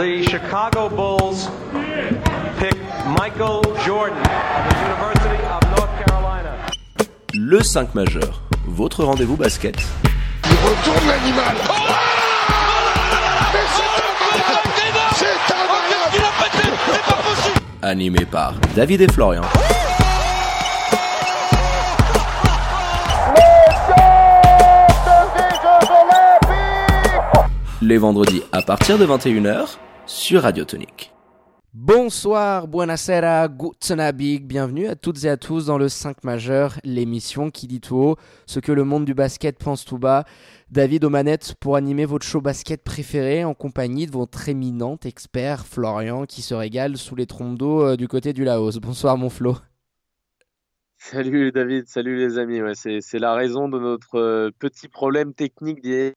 the Chicago Bulls pick Michael Jordan of the University of North Carolina. Le 5 majeur, votre rendez-vous basket. Il retourne l'animal. Oh c'est C'est Animé par David et Florian. Les vendredis à partir de 21h sur Radio Tonique. Bonsoir, buonasera, guten Abend, bienvenue à toutes et à tous dans le 5 majeur, l'émission qui dit tout haut ce que le monde du basket pense tout bas. David aux manettes pour animer votre show basket préféré en compagnie de votre éminent expert Florian qui se régale sous les trompes d'eau euh, du côté du Laos. Bonsoir mon Flo. Salut David, salut les amis. Ouais, c'est, c'est la raison de notre euh, petit problème technique d'hier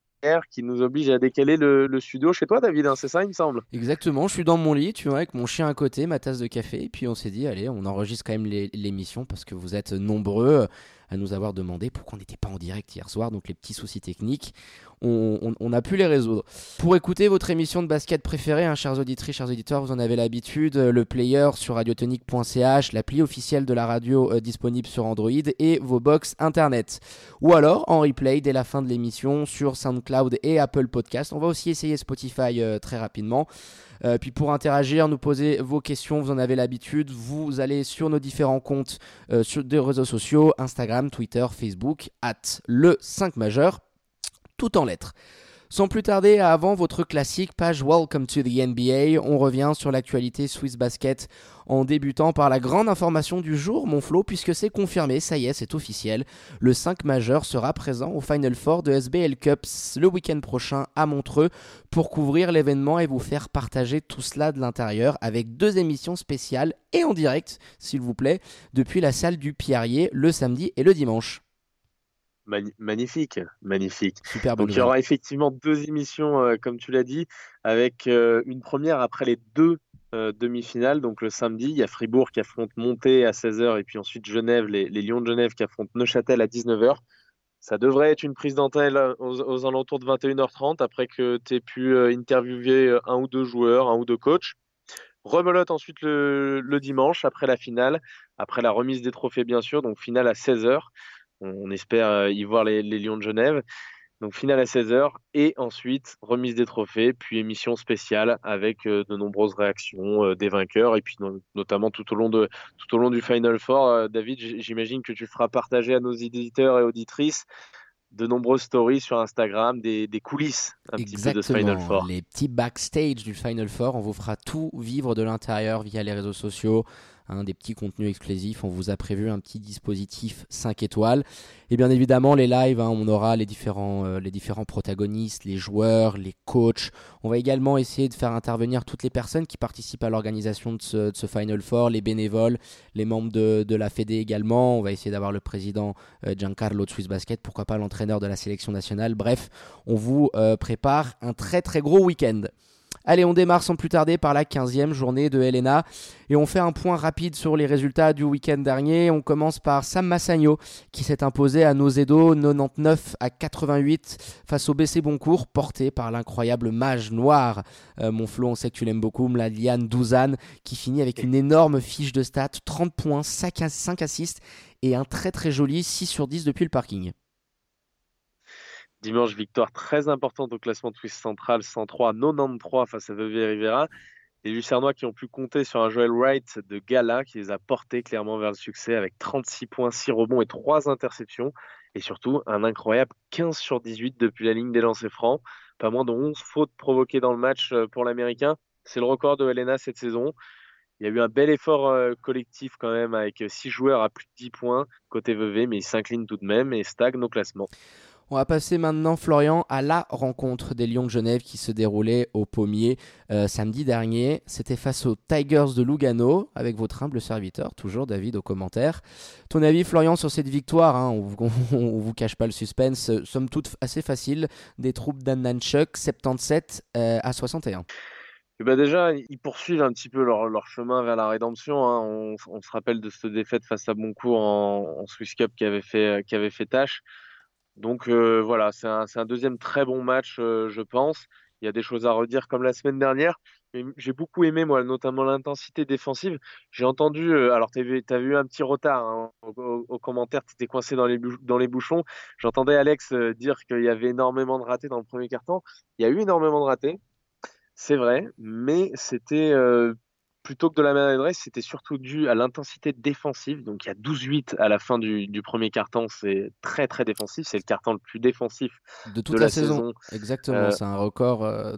qui nous oblige à décaler le, studio chez toi David, hein, c'est ça il me semble. Exactement, je suis dans mon lit, tu vois, avec mon chien à côté, ma tasse de café, et puis on s'est dit, allez, on enregistre quand même l'émission parce que vous êtes nombreux à nous avoir demandé pourquoi on n'était pas en direct hier soir, donc les petits soucis techniques, on, on- a pu les résoudre. Pour écouter votre émission de basket préférée, hein, chers auditrices, chers auditeurs, vous en avez l'habitude, euh, le player sur radiotonique.ch, l'appli officielle de la radio euh, disponible sur Android et vos box internet. Ou alors en replay dès la fin de l'émission sur SoundCloud et Apple Podcast. On va aussi essayer Spotify euh, très rapidement. Euh, puis pour interagir, nous poser vos questions, vous en avez l'habitude. Vous allez sur nos différents comptes euh, sur des réseaux sociaux, Instagram, Twitter, Facebook, at le 5 majeur, tout en lettres. Sans plus tarder, avant votre classique page Welcome to the NBA, on revient sur l'actualité Swiss Basket en débutant par la grande information du jour, mon Flo, puisque c'est confirmé, ça y est, c'est officiel. Le 5 majeur sera présent au Final Four de SBL Cups le week-end prochain à Montreux pour couvrir l'événement et vous faire partager tout cela de l'intérieur avec deux émissions spéciales et en direct, s'il vous plaît, depuis la salle du Pierrier le samedi et le dimanche. Mani- Magnifique, magnifique. Super Donc il y aura effectivement deux émissions, euh, comme tu l'as dit, avec euh, une première après les deux euh, demi-finales. Donc le samedi, il y a Fribourg qui affronte Monté à 16h et puis ensuite Genève, les, les Lions de Genève qui affrontent Neuchâtel à 19h. Ça devrait être une prise d'antenne aux, aux alentours de 21h30 après que tu aies pu interviewer un ou deux joueurs, un ou deux coachs. Rebelote ensuite le, le dimanche après la finale, après la remise des trophées bien sûr, donc finale à 16h. On, espère euh, y voir les, les Lions de Genève. Donc finale à 16h et ensuite remise des trophées, puis émission spéciale avec euh, de nombreuses réactions euh, des vainqueurs et puis no- notamment tout au long de tout au long du Final Four. Euh, David, j'imagine que tu feras partager à nos éditeurs et auditrices de nombreuses stories sur Instagram, des, des coulisses un petit peu de ce Final Four. les petits backstage du Final Four, on vous fera tout vivre de l'intérieur via les réseaux sociaux, hein, des petits contenus exclusifs, on vous a prévu un petit dispositif 5 étoiles. Et bien évidemment les lives, hein, on aura les différents, euh, les différents protagonistes, les joueurs, les coachs. On va également essayer de faire intervenir toutes les personnes qui participent à l'organisation de ce, Final Four, les bénévoles, les membres de, de la Fédé également. On va essayer d'avoir le président euh, Giancarlo de Swiss Basket, pourquoi pas l'entraîneur de la sélection nationale. Bref, on vous euh, prépare un très très gros week-end. Allez, on démarre sans plus tarder par la 15e journée de Helena et on fait un point rapide sur les résultats du week-end dernier. On commence par Sam Massagno qui s'est imposé à Nozedo 99 à 88 face au BC Boncourt porté par l'incroyable mage noir. Euh, mon Flo, on sait que tu l'aimes beaucoup, Mladiane Douzane qui finit avec une énorme fiche de stats, 30 points, 5 ass- 5 assists et un très très joli 6 sur 10 depuis le parking. Dimanche, victoire très importante au classement de Swiss Central, 103-93 face à Vevey Rivera. Les Lucernois qui ont pu compter sur un Joel Wright de gala qui les a portés clairement vers le succès avec 36 points, 6 rebonds et 3 interceptions. Et surtout, un incroyable 15 sur 18 depuis la ligne des lancers francs. Pas moins de 11 fautes provoquées dans le match euh, pour l'Américain. C'est le record de Helena cette saison. Il y a eu un bel effort euh, collectif quand même avec 6 joueurs à plus de 10 points côté Vevey, mais ils s'inclinent tout de même et stagnent au classement. On va passer maintenant, Florian, à la rencontre des Lions de Genève qui se déroulait au Pommier euh, samedi dernier. C'était face aux Tigers de Lugano, avec votre humble serviteur, toujours David, aux commentaires. Ton avis, Florian, sur cette victoire hein, On on vous cache pas le suspense. euh, Somme toute assez facile des troupes d'Annanchuk, 77 euh, à 61. Eh ben déjà, ils poursuivent un petit peu leur, chemin vers la rédemption. hein. On, se rappelle de cette défaite face à Boncourt en, en Swiss Cup qui avait fait, qui avait fait tâche. Donc euh, voilà, c'est un, un deuxième très bon match, euh, je pense. il y a des choses à redire comme la semaine dernière. J'ai beaucoup aimé, moi, notamment l'intensité défensive. J'ai entendu, euh, alors tu as vu un petit retard hein, au, au, commentaire, tu étais coincé dans les, dans les bouchons. J'entendais Alex dire qu'il y avait énormément de ratés dans le premier quart-temps. Il y a eu énormément de ratés, c'est vrai, mais c'était plutôt que de la maladresse, c'était surtout dû à l'intensité défensive. Donc il y a 12-8 à la fin du, premier carton, c'est très très défensif. C'est le carton le plus défensif de toute la, saison. Exactement, euh, c'est un record euh,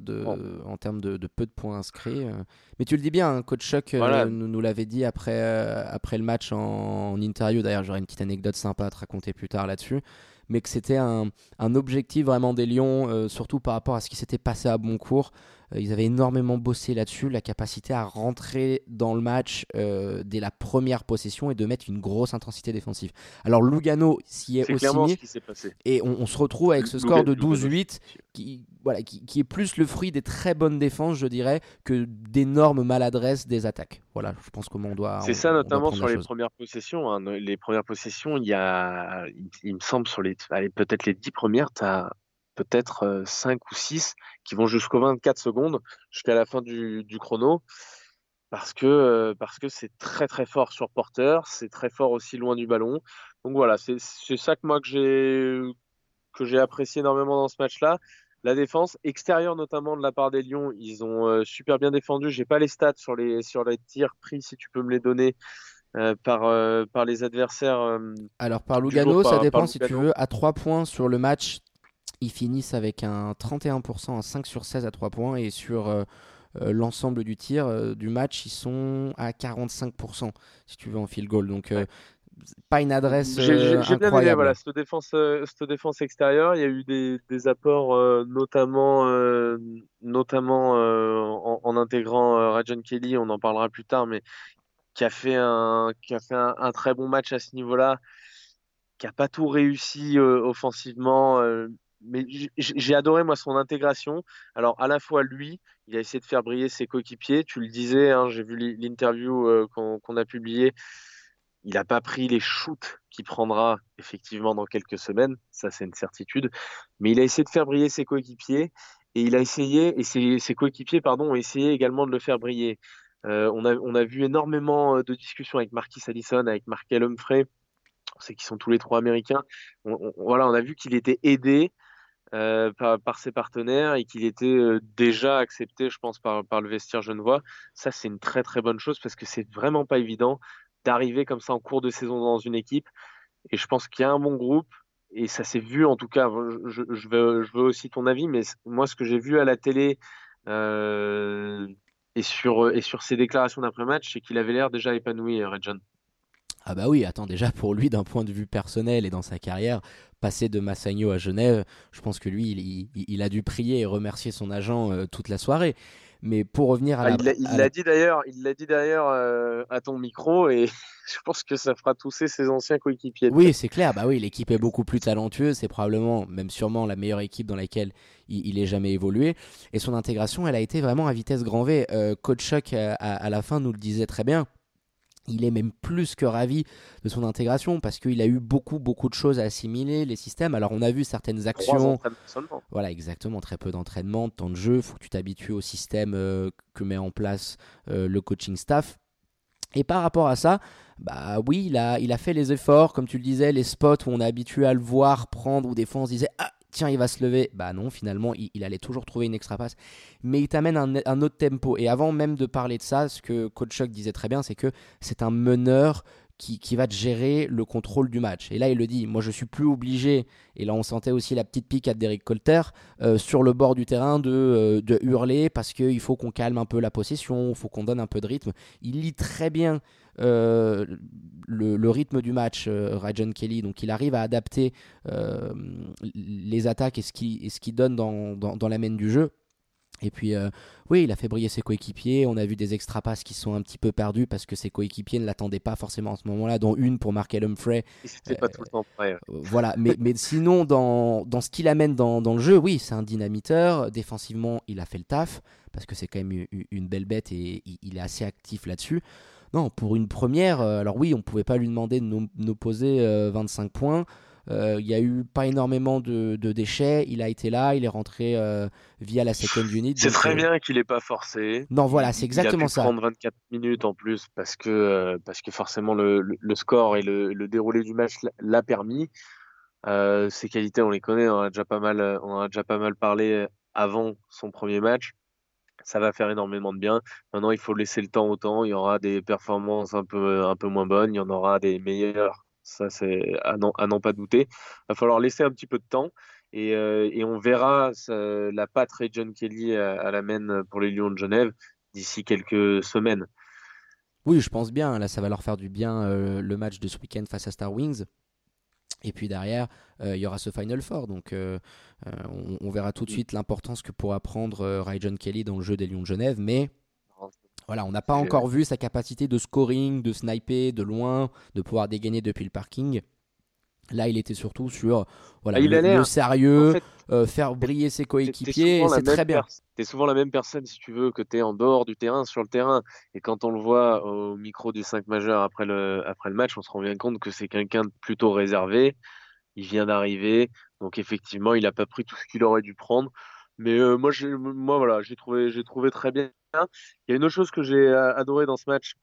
en termes de, peu de points inscrits. Euh. Mais tu le dis bien, hein, coach Chuck nous, l'avait dit après, après le match en, interview. D'ailleurs, j'aurai une petite anecdote sympa à te raconter plus tard là-dessus mais que c'était un, un, objectif vraiment des Lions, surtout par rapport à ce qui s'était passé à Boncourt. Euh, ils avaient énormément bossé là-dessus, la capacité à rentrer dans le match euh, dès la première possession et de mettre une grosse intensité défensive. Alors Lugano s'y est, aussi mis. Et on, se retrouve avec ce score de 12-8 qui, voilà, qui, est plus le fruit des très bonnes défenses, je dirais, que d'énormes maladresses des attaques. Voilà, je pense comment on doit. C'est ça, notamment sur les premières possessions. Hein. Les premières possessions, il y a, il, me semble, sur les, peut-être les 10 premières, tu as peut-être 5 ou 6 qui vont jusqu'aux 24 secondes, jusqu'à la fin du, chrono, parce que parce que c'est très très fort sur porteur, c'est très fort aussi loin du ballon. Donc voilà, c'est ça que moi que j'ai que j'ai apprécié énormément dans ce match-là. La défense extérieure notamment de la part des Lions, ils ont super bien défendu. J'ai pas les stats sur les sur les tirs pris, si tu peux me les donner. par, par les adversaires. Alors par Lugano, ça dépend si tu veux. À 3 points sur le match, ils finissent avec un 31%, un 5 sur 16 à 3 points. Et sur euh, euh, l'ensemble du tir euh, du match, ils sont à 45%, si tu veux, en field goal. Donc, pas une adresse J'ai bien aimé voilà, cette, défense, cette défense extérieure. Il y a eu des, des apports, notamment, notamment en, en, intégrant Rajan Kelly, on en parlera plus tard, mais qui a fait un, qui a fait un, un très bon match à ce niveau-là qui a pas tout réussi offensivement, mais j'ai adoré moi son intégration. Alors à la fois lui, il a essayé de faire briller ses coéquipiers. Tu le disais, hein, j'ai vu l'interview euh, qu'on a publiée. Il n'a pas pris les shoots qu'il prendra effectivement dans quelques semaines, ça c'est une certitude. Mais il a essayé de faire briller ses coéquipiers et il a essayé et ses, coéquipiers pardon ont essayé également de le faire briller. Euh, on, a, on a vu énormément euh, de discussions avec Marquis Allison, avec Markel Humphrey. On sait qu'ils sont tous les trois américains. voilà, on a vu qu'il était aidé euh, par, ses partenaires et qu'il était euh, déjà accepté, je pense, par, le vestiaire genevois. Ça, c'est une très très bonne chose parce que c'est vraiment pas évident d'arriver comme ça en cours de saison dans une équipe. Et je pense qu'il y a un bon groupe et ça s'est vu en tout cas. Je, veux, aussi ton avis, mais moi, ce que j'ai vu à la télé euh, et, sur, et sur ses déclarations d'après-match, c'est qu'il avait l'air déjà épanoui, Red John. Ah bah oui, attends, déjà pour lui, d'un point de vue personnel et dans sa carrière, passer de Massagno à Genève, je pense que lui, il, a dû prier et remercier son agent euh, toute la soirée. Mais pour revenir à ah, la, il l'a dit d'ailleurs, il l'a dit d'ailleurs euh, à ton micro et je pense que ça fera tousser ses anciens coéquipiers. Oui, c'est clair. Bah oui, l'équipe est beaucoup plus talentueuse. C'est probablement, même sûrement, la meilleure équipe dans laquelle il, ait jamais évolué. Et son intégration, elle a été vraiment à vitesse grand V. Euh, Coach Chuck à, la fin nous le disait très bien il est même plus que ravi de son intégration parce qu'il a eu beaucoup beaucoup de choses à assimiler les systèmes. Alors on a vu certaines actions, voilà exactement, très peu d'entraînement, de temps de jeu. Il faut que tu t'habitues au système euh, que met en place euh, le coaching staff. Et par rapport à ça, bah oui, il a, il a fait les efforts, comme tu le disais, les spots où on est habitué à le voir prendre, où des fois on se disait ah tiens, il va se lever. Bah non, finalement, il, allait toujours trouver une extra passe. Mais il t'amène un, autre tempo. Et avant même de parler de ça, ce que Coach Chuck disait très bien, c'est que c'est un meneur qui, va te gérer le contrôle du match. Et là, il le dit, moi je suis plus obligé, et là on sentait aussi la petite pique à Derek Colter, euh, sur le bord du terrain de, euh, de hurler parce qu'il faut qu'on calme un peu la possession, il faut qu'on donne un peu de rythme. Il lit très bien euh, le, rythme du match, Rajan Kelly. Donc il arrive à adapter les attaques et ce qu'il qui donne dans, dans, la main du jeu. Et puis, oui, il a fait briller ses coéquipiers. On a vu des extra passes qui sont un petit peu perdus parce que ses coéquipiers ne l'attendaient pas forcément en ce moment-là, dont une pour Markel Humphrey. C'était pas tout le temps prêt. voilà, mais, mais sinon, dans, dans ce qu'il amène dans, dans, le jeu, oui, c'est un dynamiteur. Défensivement, il a fait le taf parce que c'est quand même une, belle bête et il est assez actif là-dessus. Non, pour une première, euh, alors oui, on ne pouvait pas lui demander de nous, poser 25 points. Il n'y a eu pas énormément de, déchets. Il a été là, il est rentré via la second unit. C'est très bien qu'il n'ait pas forcé. Non, voilà, c'est exactement il a pu ça. prendre 24 minutes en plus parce que, parce que forcément le, le, score et le, le, déroulé du match l'a permis. ses qualités, on les connaît, on a déjà pas mal, on a déjà pas mal parlé avant son premier match ça va faire énormément de bien. Maintenant, il faut laisser le temps au temps. Il y aura des performances un peu, un peu moins bonnes, il y en aura des meilleures. Ça, c'est à n'en pas douter. Il va falloir laisser un petit peu de temps et, euh, et on verra la patte Ray John Kelly à, la main pour les Lions de Genève d'ici quelques semaines. Oui, je pense bien. Là, ça va leur faire du bien euh, le match de ce week-end face à Star Wings. Et puis derrière, euh, il y aura ce Final Four. Donc euh, euh, on, verra tout de suite l'importance que pourra prendre Ray John Kelly dans le jeu des Lions de Genève. Mais voilà, on n'a pas encore vu sa capacité de scoring, de sniper de loin, de pouvoir dégainer depuis le parking. Là, il était surtout sur voilà, ah, le, sérieux, faire briller ses coéquipiers, c'est très bien. Tu es souvent la même personne, si tu veux, que tu es en dehors du terrain, sur le terrain. Et quand on le voit au micro du 5 majeur après le, après le match, on se rend bien compte que c'est quelqu'un de plutôt réservé. Il vient d'arriver, donc effectivement, il n'a pas pris tout ce qu'il aurait dû prendre. Mais euh, moi, moi, voilà, j'ai trouvé, j'ai trouvé très bien. Il y a une autre chose que j'ai euh, adoré dans ce match,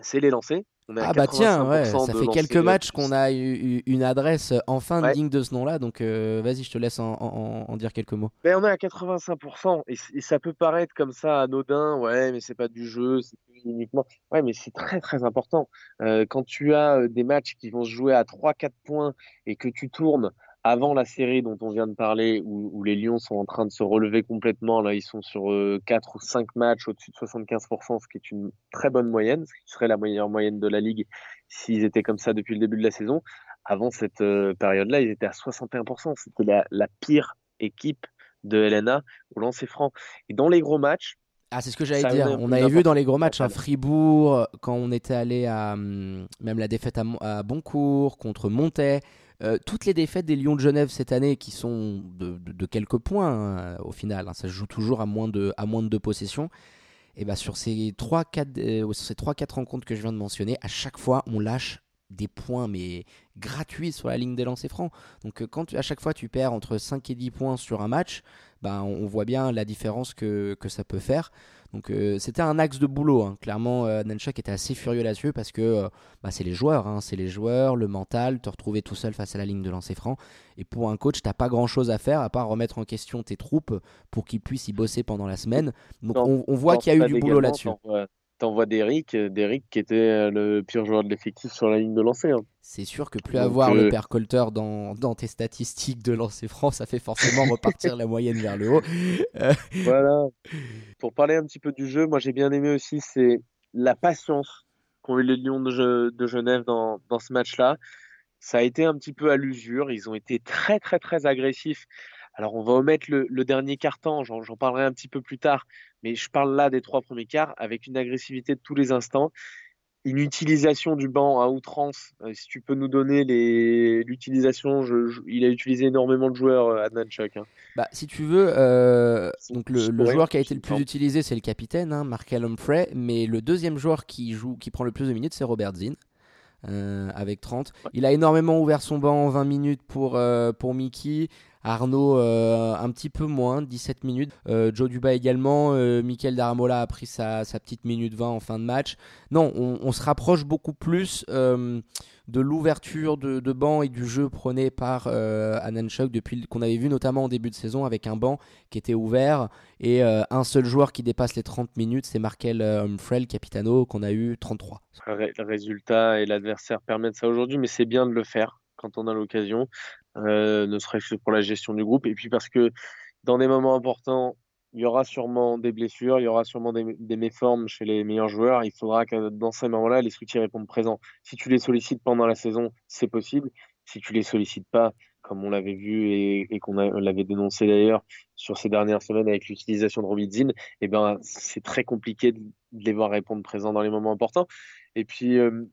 c'est les lancers. ah bah tiens, ouais, ça fait quelques matchs qu'on a eu une adresse enfin digne de ce nom-là, donc euh, vas-y, je te laisse en, dire quelques mots. Ben, on est à 85% et, ça peut paraître comme ça anodin, ouais, mais c'est pas du jeu, c'est uniquement. Ouais, mais c'est très très important. Euh, quand tu as euh, des matchs qui vont se jouer à 3-4 points et que tu tournes avant la série dont on vient de parler, où, les Lions sont en train de se relever complètement, là ils sont sur 4 euh, ou 5 matchs au-dessus de 75%, ce qui est une très bonne moyenne, ce qui serait la meilleure moyenne de la ligue s'ils étaient comme ça depuis le début de la saison. Avant cette euh, période-là, ils étaient à 61%, c'était la, la, pire équipe de LNA au lancer franc. Et dans les gros matchs, ah, c'est ce que j'allais dire. On avait vu dans les gros matchs à Fribourg, quand on était allé à hum, même la défaite à, à Boncourt contre Montais, euh, toutes les défaites des Lions de Genève cette année, qui sont de, quelques points hein, au final, hein, ça se joue toujours à moins de, deux possessions, et bah sur ces 3-4 euh, rencontres que je viens de mentionner, à chaque fois on lâche des points mais gratuits sur la ligne des lancers francs. Donc euh, quand à chaque fois tu perds entre 5 et 10 points sur un match, bah, on voit bien la différence que, que ça peut faire. Donc euh, c'était un axe de boulot. Hein. Clairement, euh, était assez furieux là-dessus parce que euh, bah, c'est les joueurs, hein. c'est les joueurs, le mental, te retrouver tout seul face à la ligne de lancer franc. Et pour un coach, t'as pas grand-chose à faire à part remettre en question tes troupes pour qu'ils puissent y bosser pendant la semaine. Donc on, voit qu'il y a eu du boulot là-dessus t'envoies Derrick, euh, Derrick qui était euh, le pire joueur de l'effectif sur la ligne de lancer. Hein. C'est sûr que plus avoir le euh, père Colter dans, dans, tes statistiques de lancer franc, ça fait forcément repartir la moyenne vers le haut. Voilà. Pour parler un petit peu du jeu, moi j'ai bien aimé aussi, c'est la patience qu'ont eu les Lions de, de Genève dans, dans ce match-là. Ça a été un petit peu à l'usure. Ils ont été très, très, très agressifs alors, on va omettre le, dernier quart-temps, j'en parlerai un petit peu plus tard, mais je parle là des trois premiers quarts avec une agressivité de tous les instants, une utilisation du banc à outrance. Euh, si tu peux nous donner l'utilisation, il a utilisé énormément de joueurs, euh, Adnan Chuck. Hein. Bah, si tu veux, euh, donc le, joueur qui a été le plus utilisé, c'est le capitaine, hein, Markel Humphrey, mais le deuxième joueur qui, joue, qui prend le plus de minutes, c'est Robert Zinn. Avec 30. Il a énormément ouvert son banc en 20 minutes pour, pour Mickey. Arnaud euh, un petit peu moins, 17 minutes. Euh, Joe Duba également. Euh, Michael Daramola a pris sa, petite minute 20 en fin de match. Non, on, se rapproche beaucoup plus de l'ouverture de, banc et du jeu prôné par Ananchuk depuis qu'on avait vu notamment en début de saison avec un banc qui était ouvert et un seul joueur qui dépasse les 30 minutes, c'est Markel Humphrey, capitano, qu'on a eu 33. Le résultat et l'adversaire permettent ça aujourd'hui, mais c'est bien de le faire quand on a l'occasion. Euh, ne serait-ce que pour la gestion du groupe. Et puis parce que dans des moments importants, il y aura sûrement des blessures, il y aura sûrement des, méformes chez les meilleurs joueurs. Il faudra que dans ces moments-là, les soutiens répondent présents. Si tu les sollicites pendant la saison, c'est possible. Si tu les sollicites pas, comme on l'avait vu et, qu'on l'avait dénoncé d'ailleurs sur ces dernières semaines avec l'utilisation de Robidzin, eh ben, c'est très compliqué de, les voir répondre présents dans les moments importants. Et puis, euh,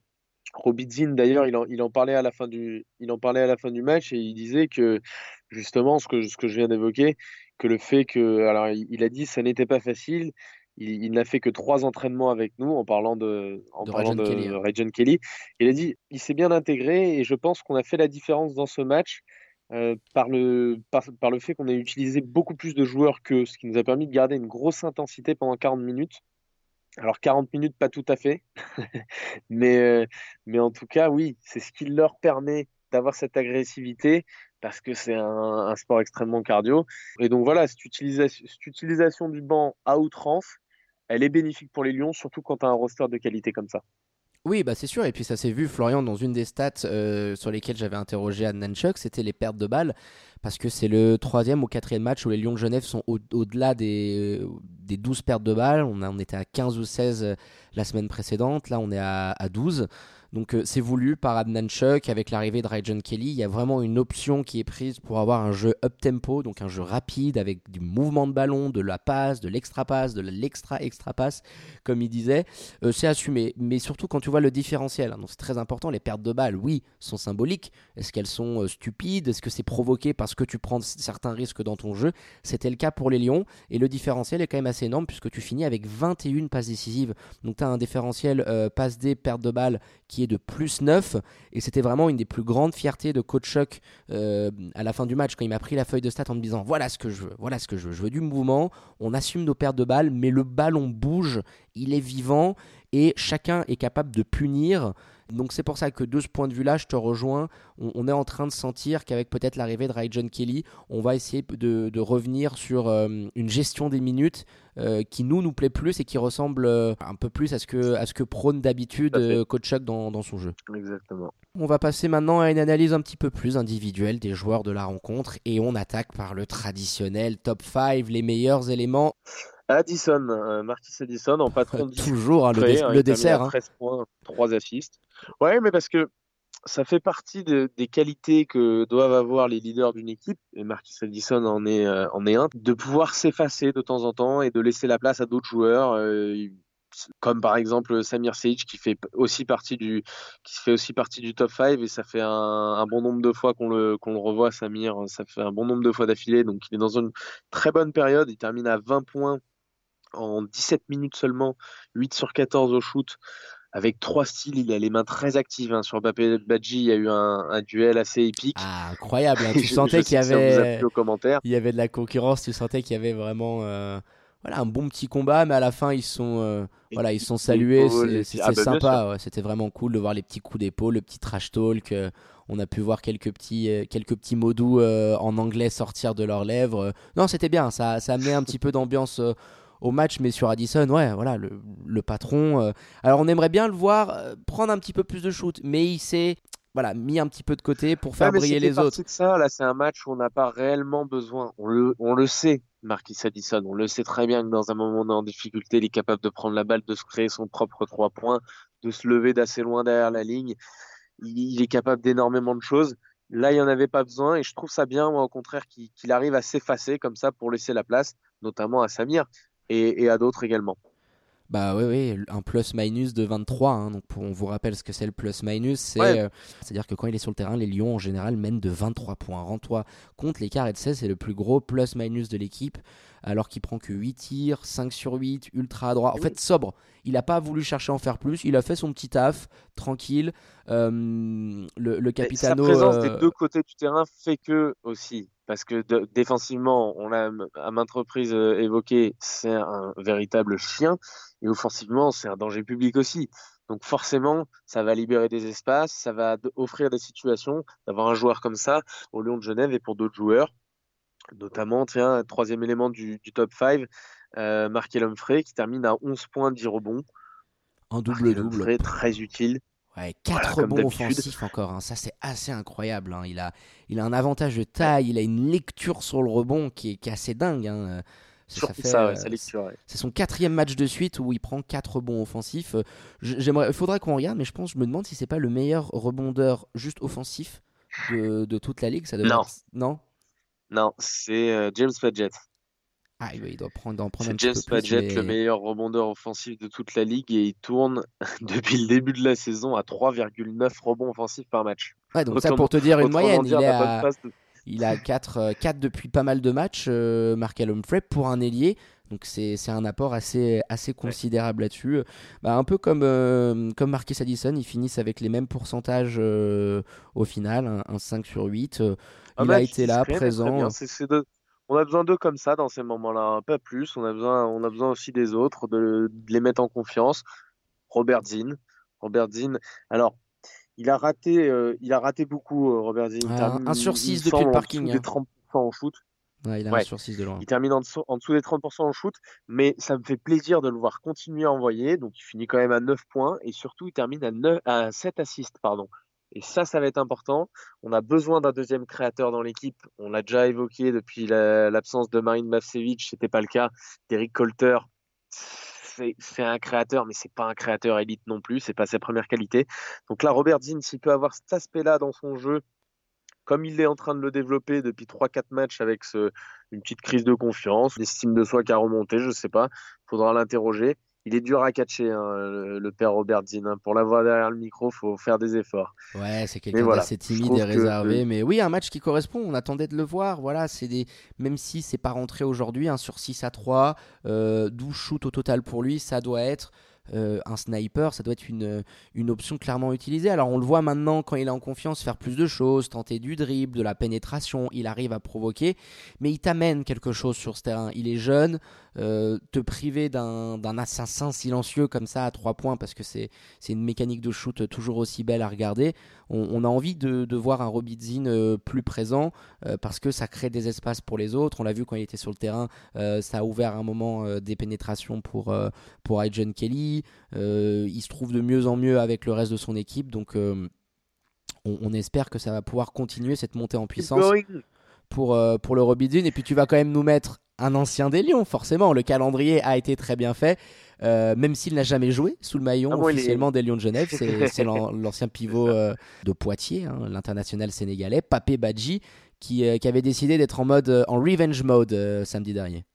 Robidzin, d'ailleurs, il en, il en, parlait à la fin du, il en parlait à la fin du match et il disait que justement ce que, ce que je viens d'évoquer, que le fait que, alors il, a dit, ça n'était pas facile, il, n'a fait que trois entraînements avec nous en parlant de, en De parlant de Kelly, hein. Kelly. Il a dit il s'est bien intégré et je pense qu'on a fait la différence dans ce match euh, par, le, par, par le fait qu'on a utilisé beaucoup plus de joueurs que ce qui nous a permis de garder une grosse intensité pendant 40 minutes. Alors 40 minutes, pas tout à fait, mais, euh, mais en tout cas, oui, c'est ce qui leur permet d'avoir cette agressivité parce que c'est un, sport extrêmement cardio. Et donc voilà, cette utilisation, du banc à outrance, elle est bénéfique pour les Lions, surtout quand tu as un roster de qualité comme ça. Oui, bah c'est sûr. Et puis ça s'est vu, Florian, dans une des stats euh, sur lesquelles j'avais interrogé Adnan Chuk, c'était les pertes de balles. Parce que c'est le troisième ou quatrième match où les Lions de Genève sont au- au-delà des, euh, des 12 pertes de balles. On était à 15 ou 16 euh, la semaine précédente. Là, on est à, à 12. Donc euh, c'est voulu par Adnan Chuk avec l'arrivée de Rajon Kelly. Il y a vraiment une option qui est prise pour avoir un jeu up-tempo, donc un jeu rapide avec du mouvement de ballon, de la passe, de l'extra passe, de l'extra extra passe, comme il disait. Euh, c'est assumé. Mais surtout quand tu vois le différentiel, hein, donc c'est très important. Les pertes de balles, oui, sont symboliques. Est-ce qu'elles sont euh, stupides? Est-ce que c'est provoqué parce que tu prends certains risques dans ton jeu? C'était le cas pour les Lions. Et le différentiel est quand même assez énorme puisque tu finis avec 21 passes décisives. Donc tu as un différentiel passe D, perte de balles qui est de plus 9. Et c'était vraiment une des plus grandes fiertés de Coach euh, à la fin du match quand il m'a pris la feuille de stats en me disant voilà ce que je veux, voilà ce que je veux. Je veux du mouvement, on assume nos pertes de balles, mais le ballon bouge, il est vivant et chacun est capable de punir. Donc c'est pour ça que de ce point de vue-là, je te rejoins. On, on est en train de sentir qu'avec peut-être l'arrivée de John Kelly, on va essayer de, de revenir sur euh, une gestion des minutes euh, qui nous nous plaît plus et qui ressemble euh, un peu plus à ce que, à ce que prône d'habitude euh, Coach Chuck dans, dans son jeu. Exactement. On va passer maintenant à une analyse un petit peu plus individuelle des joueurs de la rencontre et on attaque par le traditionnel top 5, les meilleurs éléments. Addison, euh, Marquis Addison en patron de Toujours hein, le, hein, le termine dessert. hein. 13 points, 3 assists. Ouais, mais parce que ça fait partie de- des qualités que doivent avoir les leaders d'une équipe, et Marquis Addison en est, euh, en est un, de pouvoir s'effacer de temps en temps et de laisser la place à d'autres joueurs, euh, comme par exemple Samir Sage qui fait aussi partie du, qui fait aussi partie du top 5 et ça fait un, un bon nombre de fois qu'on le, qu'on le revoit, Samir, ça fait un bon nombre de fois d'affilée, donc il est dans une très bonne période, il termine à 20 points en 17 minutes seulement, 8 sur 14 au shoot, avec trois styles, il a les mains très actives. hein. Sur Mbappé Badji, il y a eu un, un duel assez épique. Ah, incroyable. hein. Tu Je- sentais qu'il y avait, il y avait de la concurrence. Tu sentais qu'il y avait vraiment, euh, voilà, un bon petit combat, mais à la fin ils sont, euh, voilà, ils sont salués. c'est- ah bah, sympa. ouais. C'était vraiment cool de voir les petits coups d'épaule, le petit trash talk. euh, on a pu voir quelques petits, quelques petits mots doux en anglais sortir de leurs lèvres. Non, c'était bien. Ça, ça amenait un petit peu d'ambiance. Au match, mais sur Addison, ouais, voilà, le, le patron. euh, alors, on aimerait bien le voir euh, prendre un petit peu plus de shoot, mais il s'est, voilà, mis un petit peu de côté pour faire Ouais, briller les autres. de ça, là, c'est un match où on n'a pas réellement besoin. On le, on le sait, Marquis Addison. On le sait très bien que dans un moment où on est en difficulté, il est capable de prendre la balle, de se créer son propre trois points, de se lever d'assez loin derrière la ligne. Il, il est capable d'énormément de choses. Là, il n'y en avait pas besoin et je trouve ça bien, moi, au contraire, qu'il qu'il arrive à s'effacer comme ça pour laisser la place, notamment à Samir et, et à d'autres également. Bah oui, oui, un plus-minus de 23. hein, donc pour- on vous rappelle ce que c'est le plus-minus. C'est, Ouais. euh, C'est-à-dire que quand il est sur le terrain, les Lions en général mènent de 23 points. Rends-toi compte, l'écart est de 16, c'est le plus gros plus-minus de l'équipe. Alors qu'il prend que 8 tirs, 5 sur 8, ultra à droite. En Oui. fait, sobre. Il n'a pas voulu chercher à en faire plus. Il a fait son petit taf, tranquille. Euh, le, le Et capitano. Sa présence euh, des deux côtés du terrain fait que aussi, parce que de- défensivement, on l'a à maintes reprises euh, évoqué, c'est un véritable chien, et offensivement, c'est un danger public aussi. Donc forcément, ça va libérer des espaces, ça va offrir des situations d'avoir un joueur comme ça au Lyon de Genève et pour d'autres joueurs, notamment, tiens, troisième élément du, du top 5, euh, Markel Humphrey qui termine à 11 points, 10 rebonds. un double-double. Humphrey, très utile. Ouais, 4 Voilà, comme rebonds d'habitude. offensifs encore, hein. ça c'est assez incroyable. hein. Il, a, il a un avantage de taille, il a une lecture sur le rebond qui est, qui est assez dingue. hein. Ça- ça Surtout fait, ça, ouais, euh, sa lecture. ouais. C'est son quatrième match de suite où il prend 4 rebonds offensifs. Euh, J'aimerais, il faudrait qu'on regarde, mais je pense, je me demande si c'est pas le meilleur rebondeur juste offensif de, de toute la ligue. Ça devrait Non. être- non? Non, c'est euh, James Padgett. Ah, il doit prendre, en prendre un C'est petit James peu. Padgett, mais- le meilleur rebondeur offensif de toute la ligue, et il tourne depuis le début de la saison à 3,9 rebonds offensifs par match. Ouais, donc ça pour te dire une moyenne. dire, il passe a 4, depuis pas mal de matchs, euh, Markel Humphrey, pour un ailier. Donc c'est un apport assez, assez considérable là-dessus. Bah, un peu comme, euh, comme Marquis Addison, ils finissent avec les mêmes pourcentages euh, au final, un, 5 sur 8. Ah il bah, a été là, présent. On a besoin d'eux comme ça dans ces moments-là, pas plus. On a besoin, on a besoin aussi des autres, de, les mettre en confiance. Robert Zinn. Robert Zinn. Alors, il a raté, euh, il a raté beaucoup, Robert Zinn. un sur 6 depuis le parking. Il 30% en shoot. il a un sur 6 de loin. Il termine en dessous, des 30% en shoot, mais ça me fait plaisir de le voir continuer à envoyer. Donc il finit quand même à 9 points et surtout il termine à, 9, à 7 assists. Pardon. Et ça, ça va être important. On a besoin d'un deuxième créateur dans l'équipe. On l'a déjà évoqué depuis l'absence de Marine Mavcevic, c'était pas le cas. Derek Colter, c'est un créateur, mais c'est pas un créateur élite non plus. C'est pas sa première qualité. Donc là, Robert Zinn, s'il peut avoir cet aspect-là dans son jeu, comme il est en train de le développer depuis 3-4 matchs avec une petite crise de confiance, l'estime de soi qui a remonté, je sais pas, faudra l'interroger. Il est dur à catcher, hein, le, père Robert Zinn. Hein. Pour l'avoir derrière le micro, faut faire des efforts. Ouais, c'est quelqu'un d'assez timide et réservé. Mais oui, un match qui correspond. On attendait de le voir. Voilà, c'est des... Même si c'est pas rentré aujourd'hui, hein, sur 6 à 3, euh, 12 shoots au total pour lui, ça doit être euh, un sniper, ça doit être une, une option clairement utilisée. Alors on le voit maintenant quand il est en confiance faire plus de choses, tenter du dribble, de la pénétration, il arrive à provoquer, mais il t'amène quelque chose sur ce terrain. Il est jeune, euh, te priver d'un assassin silencieux comme ça à 3 points parce que c'est une mécanique de shoot toujours aussi belle à regarder. On, a envie de, de, voir un Robidzin euh, plus présent parce que ça crée des espaces pour les autres. On l'a vu quand il était sur le terrain, ça a ouvert un moment des pénétrations pour, pour John Kelly. Euh, il se trouve de mieux en mieux avec le reste de son équipe. Donc euh, on, espère que ça va pouvoir continuer cette montée en puissance pour, euh, pour le Robidine. Et puis tu vas quand même nous mettre un ancien des Lions, forcément. Le calendrier a été très bien fait, même s'il n'a jamais joué sous le maillon ah officiellement des Lions de Genève. C'est l'ancien pivot de Poitiers, hein, l'international sénégalais, Papé Badji, qui, qui, avait décidé d'être en mode en revenge mode samedi dernier.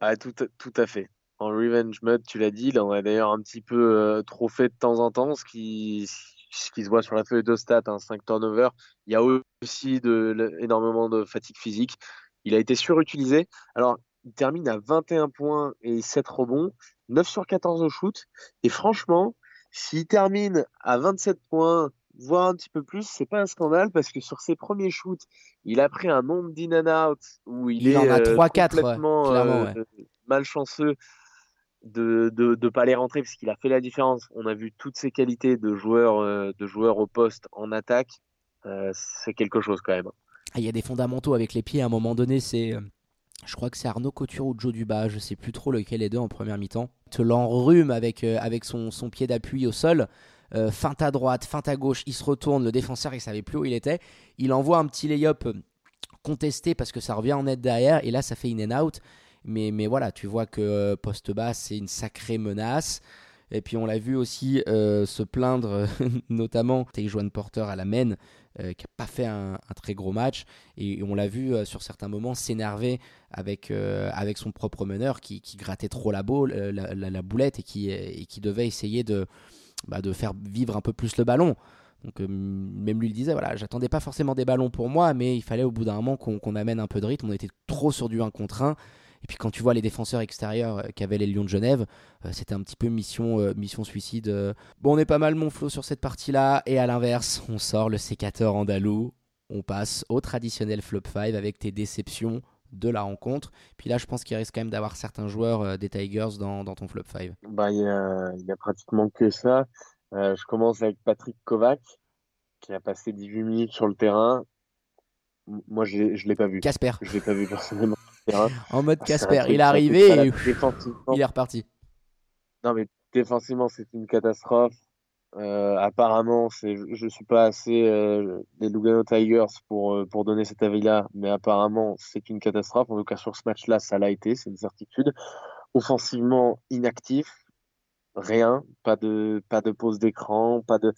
Ah, tout, tout à fait en revenge mode, tu l'as dit. Là, on a d'ailleurs un petit peu euh, trop fait de temps en temps, ce qui, ce qui se voit sur la feuille de stats, un 5 turnover. Il y a aussi de, énormément de fatigue physique. Il a été surutilisé. Alors, il termine à 21 points et 7 rebonds, 9 sur 14 au shoot. Et franchement, s'il termine à 27 points, voire un petit peu plus, c'est pas un scandale parce que sur ses premiers shoots, il a pris un nombre d'in and out où il, est en a 3, euh, 4, complètement euh, malchanceux de ne de, pas les rentrer parce qu'il a fait la différence. On a vu toutes ses qualités de joueur, euh, de joueur au poste en attaque. Euh, c'est quelque chose quand même. Ah, il y a des fondamentaux avec les pieds. À un moment donné, c'est. Euh, je crois que c'est Arnaud Couture ou Joe Duba, je sais plus trop lequel est deux en première mi-temps. Te l'enrhume avec, avec son, son pied d'appui au sol. feinte à droite, feinte à gauche, il se retourne, le défenseur il savait plus où il était. Il envoie un petit lay-up contesté parce que ça revient en net derrière et là ça fait in and out. Mais, mais voilà, tu vois que euh, poste bas, c'est une sacrée menace. Et puis on l'a vu aussi euh, se plaindre, notamment Tejuan Porter à la main, euh, qui n'a pas fait un, très gros match. Et, on l'a vu sur certains moments s'énerver avec, avec son propre meneur qui, grattait trop la, boule, la, boulette et qui, et qui devait essayer de, bah, de faire vivre un peu plus le ballon. Donc même lui le disait, voilà, j'attendais pas forcément des ballons pour moi, mais il fallait au bout d'un moment qu'on amène un peu de rythme. On était trop sur du 1 contre 1. Et puis quand tu vois les défenseurs extérieurs euh, qu'avaient les Lions de Genève, euh, c'était un petit peu mission, euh, mission suicide. Bon, on est pas mal mon flot sur cette partie-là. Et à l'inverse, on sort le sécateur andalou. On passe au traditionnel flop 5 avec tes déceptions de la rencontre. Puis là, je pense qu'il risque quand même d'avoir certains joueurs des Tigers dans, ton flop 5. Bah, il n'y a, pratiquement que ça. je commence avec Patrick Kovac, qui a passé 18 minutes sur le terrain. Moi, je ne l'ai pas vu. Casper. Je l'ai pas vu personnellement en mode Casper. Il est arrivé et il est reparti. Non, mais défensivement, c'est une catastrophe. Euh, apparemment, c'est, je suis pas assez euh, des Lugano Tigers pour, euh, pour donner cet avis-là, mais apparemment, c'est une catastrophe. En tout cas, sur ce match-là, ça l'a été, c'est une certitude. Offensivement, inactif, rien, pas de, pas de pause d'écran, pas de,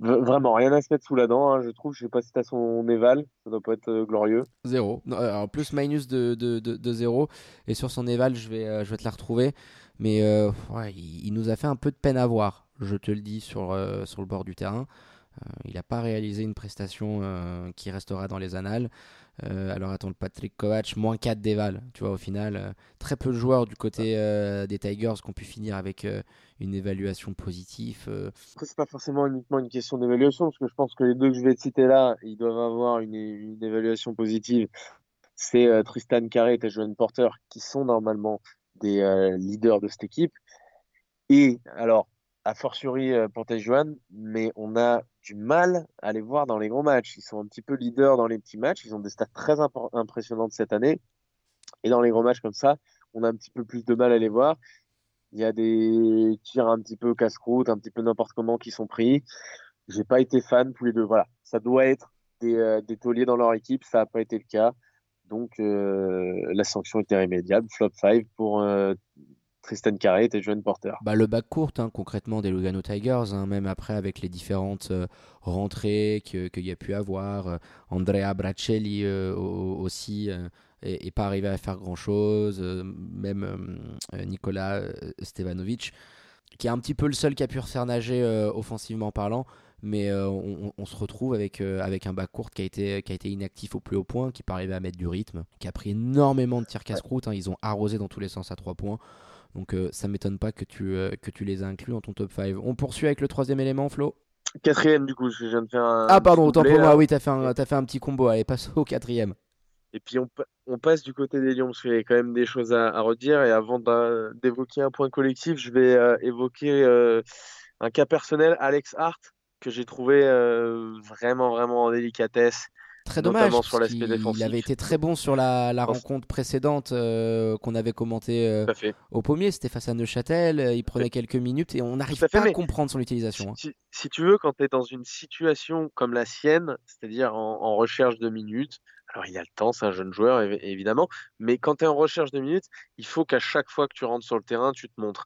Vraiment, rien à se mettre sous la dent, hein, je trouve. Je sais pas si t'as son éval, ça doit pas être euh, glorieux. Zéro. Alors, plus minus de, de, zéro. Et sur son éval, je vais, euh, je vais te la retrouver. Mais euh, il, nous a fait un peu de peine à voir, je te le dis, sur le bord du terrain. Il n'a pas réalisé une prestation qui restera dans les annales. alors attends, le Patrick Kovac, moins 4 d'éval. Tu vois, au final, très peu de joueurs du côté des Tigers qui ont pu finir avec une évaluation positive. Après, c'est pas forcément uniquement une question d'évaluation, parce que je pense que les deux que je vais citer là, ils doivent avoir une, une évaluation positive. C'est Tristan Carré et Joan Porter qui sont normalement des leaders de cette équipe. Et alors, a fortiori euh, pour mais on a du mal à les voir dans les gros matchs. Ils sont un petit peu leaders dans les petits matchs, ils ont des stats très impressionnantes cette année. Et dans les gros matchs comme ça, on a un petit peu plus de mal à les voir. Il y a des tirs un petit peu casse-croûte, un petit peu n'importe comment qui sont pris. J'ai pas été fan tous les deux. Voilà, ça doit être des, euh, tauliers dans leur équipe, ça n'a pas été le cas. Donc euh, la sanction était irrémédiable, flop 5 pour euh, Tristan Carré et Joan Porter. Bah, le bac court, hein, concrètement, des Lugano Tigers, hein, même après avec les différentes euh, rentrées qu'il y a pu avoir. Euh, Andrea Bracelli euh, aussi n'est pas arrivé à faire grand-chose. même Nicolas Stevanovic, qui est un petit peu le seul qui a pu refaire nager offensivement parlant. Mais on, se retrouve avec, avec un bac court qui a, été, qui a été inactif au plus haut point, qui n'est pas arrivé à mettre du rythme, qui a pris énormément de tirs casse-croûte. Hein, ils ont arrosé dans tous les sens à 3 points. Donc euh, ça m'étonne pas que tu, euh, que tu les as inclus dans ton top 5. On poursuit avec le troisième élément, Flo? Quatrième, du coup, je viens de faire un. Ah, pardon, autant pour moi, oui, t'as fait, un, as fait un petit combo. Allez, passe au quatrième. Et puis on, on, passe du côté des Lions parce qu'il y a quand même des choses à, redire. Et avant d'évoquer un point collectif, je vais euh, évoquer un cas personnel, Alex Hart, que j'ai trouvé vraiment, vraiment en délicatesse. Très dommage. Sur il avait été très bon sur la, rencontre précédente euh, qu'on avait commentée euh, au pommier. C'était face à Neuchâtel. Euh, il prenait quelques minutes et on n'arrive pas à comprendre son utilisation. Hein. Si, tu veux, quand tu es dans une situation comme la sienne, c'est-à-dire en, recherche de minutes, alors il a le temps, c'est un jeune joueur évidemment, mais quand tu es en recherche de minutes, il faut qu'à chaque fois que tu rentres sur le terrain, tu te montres.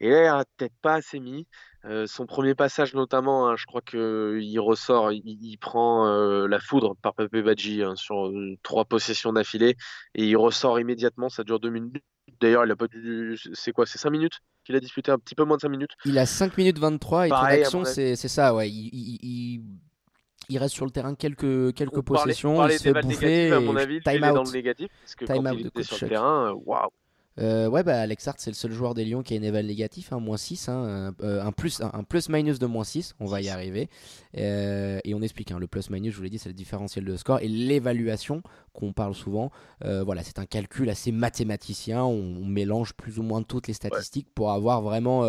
Et là, il n'a peut-être pas assez mis. Euh, son premier passage notamment, hein, je crois qu'il ressort, il, prend euh, la foudre par Pepe Badji hein, sur euh, trois possessions d'affilée et il ressort immédiatement, ça dure deux minutes. D'ailleurs, il a pas dû... C'est quoi C'est cinq minutes qu'il a disputé? Un petit peu moins de cinq minutes Il a 5 minutes 23 et l'action, c'est ça, ouais. Il, il, reste sur le terrain quelques, quelques possessions, il se fait bouffer. À mon avis, time out. est dans le négatif, parce que quand il était sur le terrain, waouh euh, ouais, bah, Alex Hart, c'est le seul joueur des Lions qui a une éval négatif, hein, moins 6, hein, euh, un, plus, un, plus-minus de moins 6, on va y arriver. Euh, et on explique, hein, le plus-minus, je vous l'ai dit, c'est le différentiel de score. Et l'évaluation, qu'on parle souvent, voilà, c'est un calcul assez mathématicien, on, mélange plus ou moins toutes les statistiques pour avoir vraiment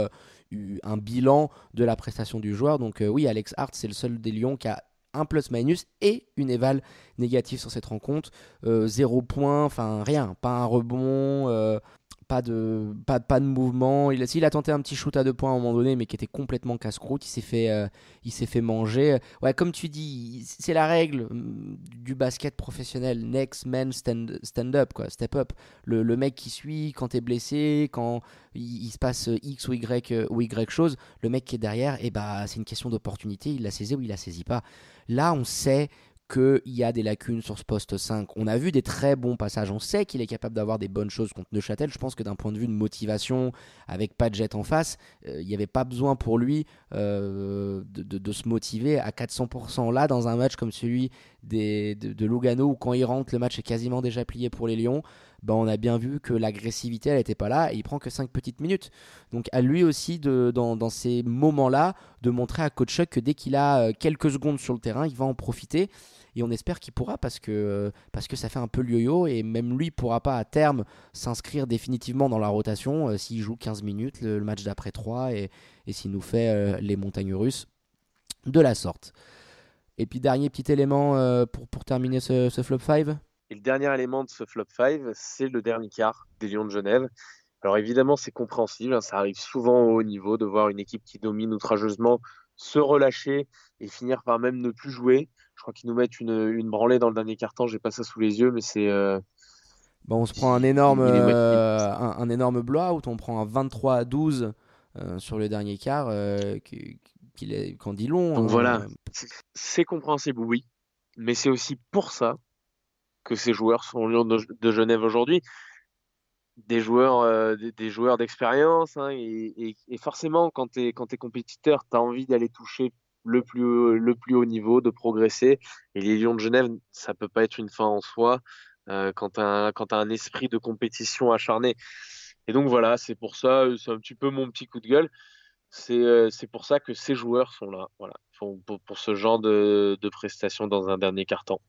un bilan de la prestation du joueur. Donc oui, Alex Hart, c'est le seul des Lions qui a un plus-minus et une éval négative sur cette rencontre. Euh, zéro point, enfin rien, pas un rebond, euh, pas de, pas, pas de mouvement. Il, il a tenté un petit shoot à deux points à un moment donné, mais qui était complètement casse-croûte. Il s'est fait, euh, fait manger. Ouais, comme tu dis, c'est la règle mm, du basket professionnel. Next man stand, stand up, quoi, step up. Le, le mec qui suit quand t'es blessé, quand il, se passe X ou Y ou Y chose, le mec qui est derrière, eh bah, c'est une question d'opportunité. Il l'a saisi ou il la saisit pas. Là, on sait qu'il y a des lacunes sur ce poste 5. On a vu des très bons passages. On sait qu'il est capable d'avoir des bonnes choses contre Neuchâtel. Je pense que d'un point de vue de motivation, avec pas de jet en face, euh, il n'y avait pas besoin pour lui euh, de, se motiver à 400% là dans un match comme celui des, de, Lugano où quand il rentre, le match est quasiment déjà plié pour les Lions. Ben, on a bien vu que l'agressivité elle n'était pas là et il prend que 5 petites minutes. Donc à lui aussi dans, ces moments-là de montrer à Coach que dès qu'il a euh, quelques secondes sur le terrain, il va en profiter et on espère qu'il pourra parce que, euh, parce que ça fait un peu le yo-yo et même lui pourra pas à terme s'inscrire définitivement dans la rotation euh, s'il joue 15 minutes le, match d'après 3 et, s'il nous fait les montagnes russes de la sorte. Et puis dernier petit élément pour, terminer ce flop 5 et le dernier élément de ce flop 5, c'est le dernier quart des Lions de Genève. Alors évidemment, c'est compréhensible, hein, ça arrive souvent au haut niveau de voir une équipe qui domine outrageusement se relâcher et finir par même ne plus jouer. Je crois qu'ils nous mettent une, une branlée dans le dernier quart-temps, j'ai pas ça sous les yeux, mais c'est... Euh, bon, on se prend un énorme, euh, un, énorme blowout, on prend un 23 à 12 euh, sur le dernier quart, qui, est, quand dit long. Donc hein. voilà, c'est compréhensible, oui, mais c'est aussi pour ça que ces joueurs sont Lyon de, Genève aujourd'hui. Des joueurs, euh, des, joueurs d'expérience. Hein, et, forcément, quand tu es, compétiteur, tu as envie d'aller toucher le plus, haut niveau, de progresser. Et les Lions de Genève, ça peut pas être une fin en soi euh, quand tu as, un esprit de compétition acharné. Et donc voilà, c'est pour ça, c'est un petit peu mon petit coup de gueule. C'est euh, pour ça que ces joueurs sont là, voilà, pour, ce genre de, de prestations dans un dernier quart-temps.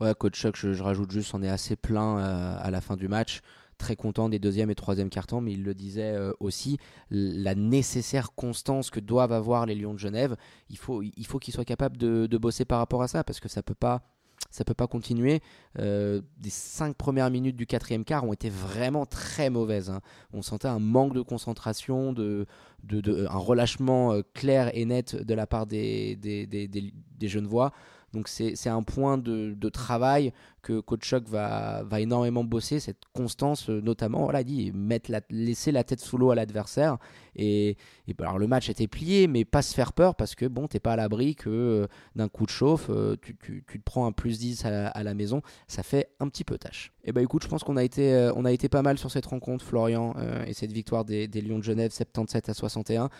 Ouais, coach Chuck, je, rajoute juste, on est assez plein euh, à la fin du match très content des deuxième et troisième cartons, mais il le disait euh, aussi, la nécessaire constance que doivent avoir les Lions de Genève, il faut, il faut qu'ils soient capables de, bosser par rapport à ça, parce que ça peut peut pas continuer. Euh, les cinq premières minutes du quatrième quart ont été vraiment très mauvaises. Hein. On sentait un manque de concentration, de, de, un relâchement euh, clair et net de la part des, des, des, des jeunes voix. Donc c'est un point de, travail que Coach Choc va, énormément bosser, cette constance, euh, notamment, voilà, dit, mettre la, laisser la tête sous l'eau à l'adversaire. Et, bah, le match était plié, mais pas se faire peur parce que bon, t'es pas à l'abri que euh, d'un coup de chauffe, euh, tu, te prends un plus 10 à, la maison, ça fait un petit peu tâche. Et bah écoute, je pense qu'on a, été, a été pas mal sur cette rencontre, Florian, et cette victoire des, des Lions de Genève 77 à 61.